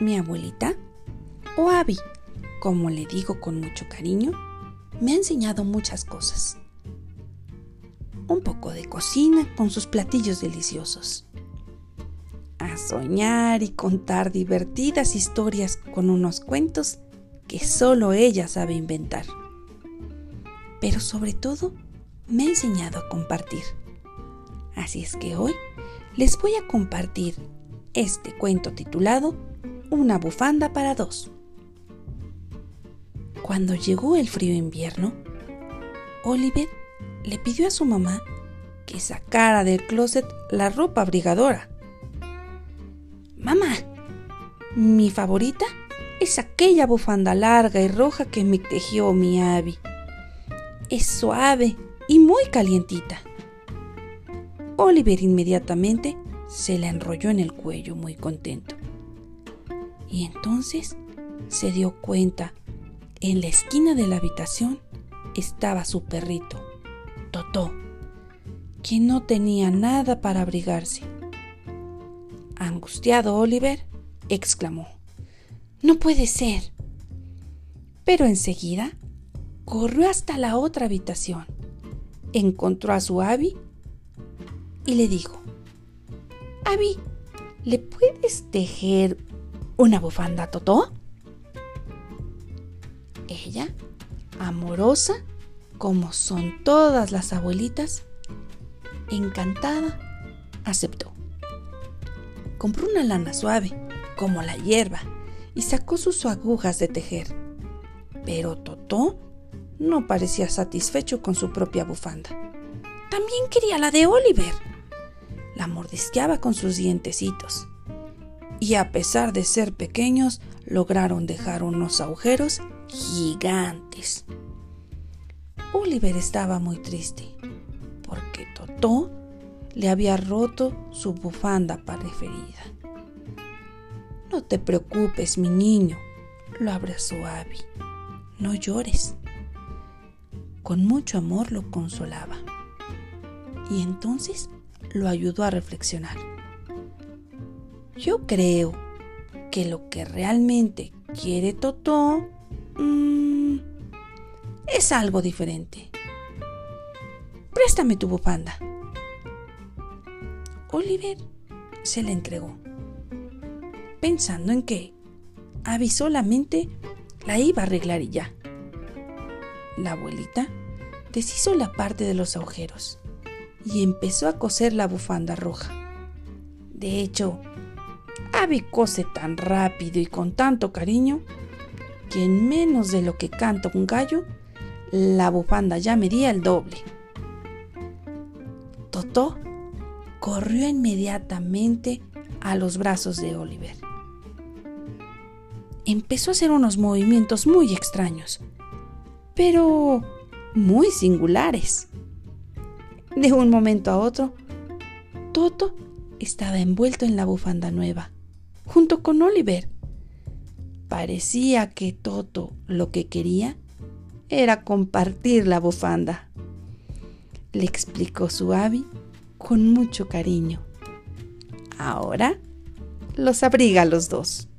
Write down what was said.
Mi abuelita, o Abby, como le digo con mucho cariño, me ha enseñado muchas cosas. Un poco de cocina con sus platillos deliciosos. A soñar y contar divertidas historias con unos cuentos que solo ella sabe inventar. Pero sobre todo, me ha enseñado a compartir. Así es que hoy les voy a compartir este cuento titulado Una bufanda para dos. Cuando llegó el frío invierno, Oliver le pidió a su mamá que sacara del closet la ropa abrigadora. Mamá, mi favorita es aquella bufanda larga y roja que me tejió mi Abby. Es suave y muy calientita. Oliver inmediatamente se la enrolló en el cuello muy contento. Y entonces se dio cuenta, en la esquina de la habitación estaba su perrito, Totó, quien no tenía nada para abrigarse. Angustiado Oliver exclamó, No puede ser. Pero enseguida corrió hasta la otra habitación, encontró a su Abby y le dijo, Abby, ¿le puedes tejer una bufanda Totó? Ella, amorosa, como son todas las abuelitas, encantada, aceptó. Compró una lana suave, como la hierba, y sacó sus agujas de tejer. Pero Totó no parecía satisfecho con su propia bufanda. También quería la de Oliver la mordisqueaba con sus dientecitos. Y a pesar de ser pequeños, lograron dejar unos agujeros gigantes. Oliver estaba muy triste porque Totó le había roto su bufanda preferida. No te preocupes, mi niño, lo abrazó Abby. No llores. Con mucho amor lo consolaba. Y entonces lo ayudó a reflexionar. Yo creo que lo que realmente quiere Totó mm, es algo diferente. Préstame tu bufanda. Oliver se le entregó, pensando en que Abby solamente la iba a arreglar y ya. La abuelita deshizo la parte de los agujeros y empezó a coser la bufanda roja. De hecho, Abby cose tan rápido y con tanto cariño que en menos de lo que canta un gallo, la bufanda ya medía el doble. Totó corrió inmediatamente a los brazos de Oliver. Empezó a hacer unos movimientos muy extraños, pero muy singulares. De un momento a otro, Toto estaba envuelto en la bufanda nueva, junto con Oliver. Parecía que Toto lo que quería era compartir la bufanda. Le explicó su Abby con mucho cariño. Ahora los abriga los dos.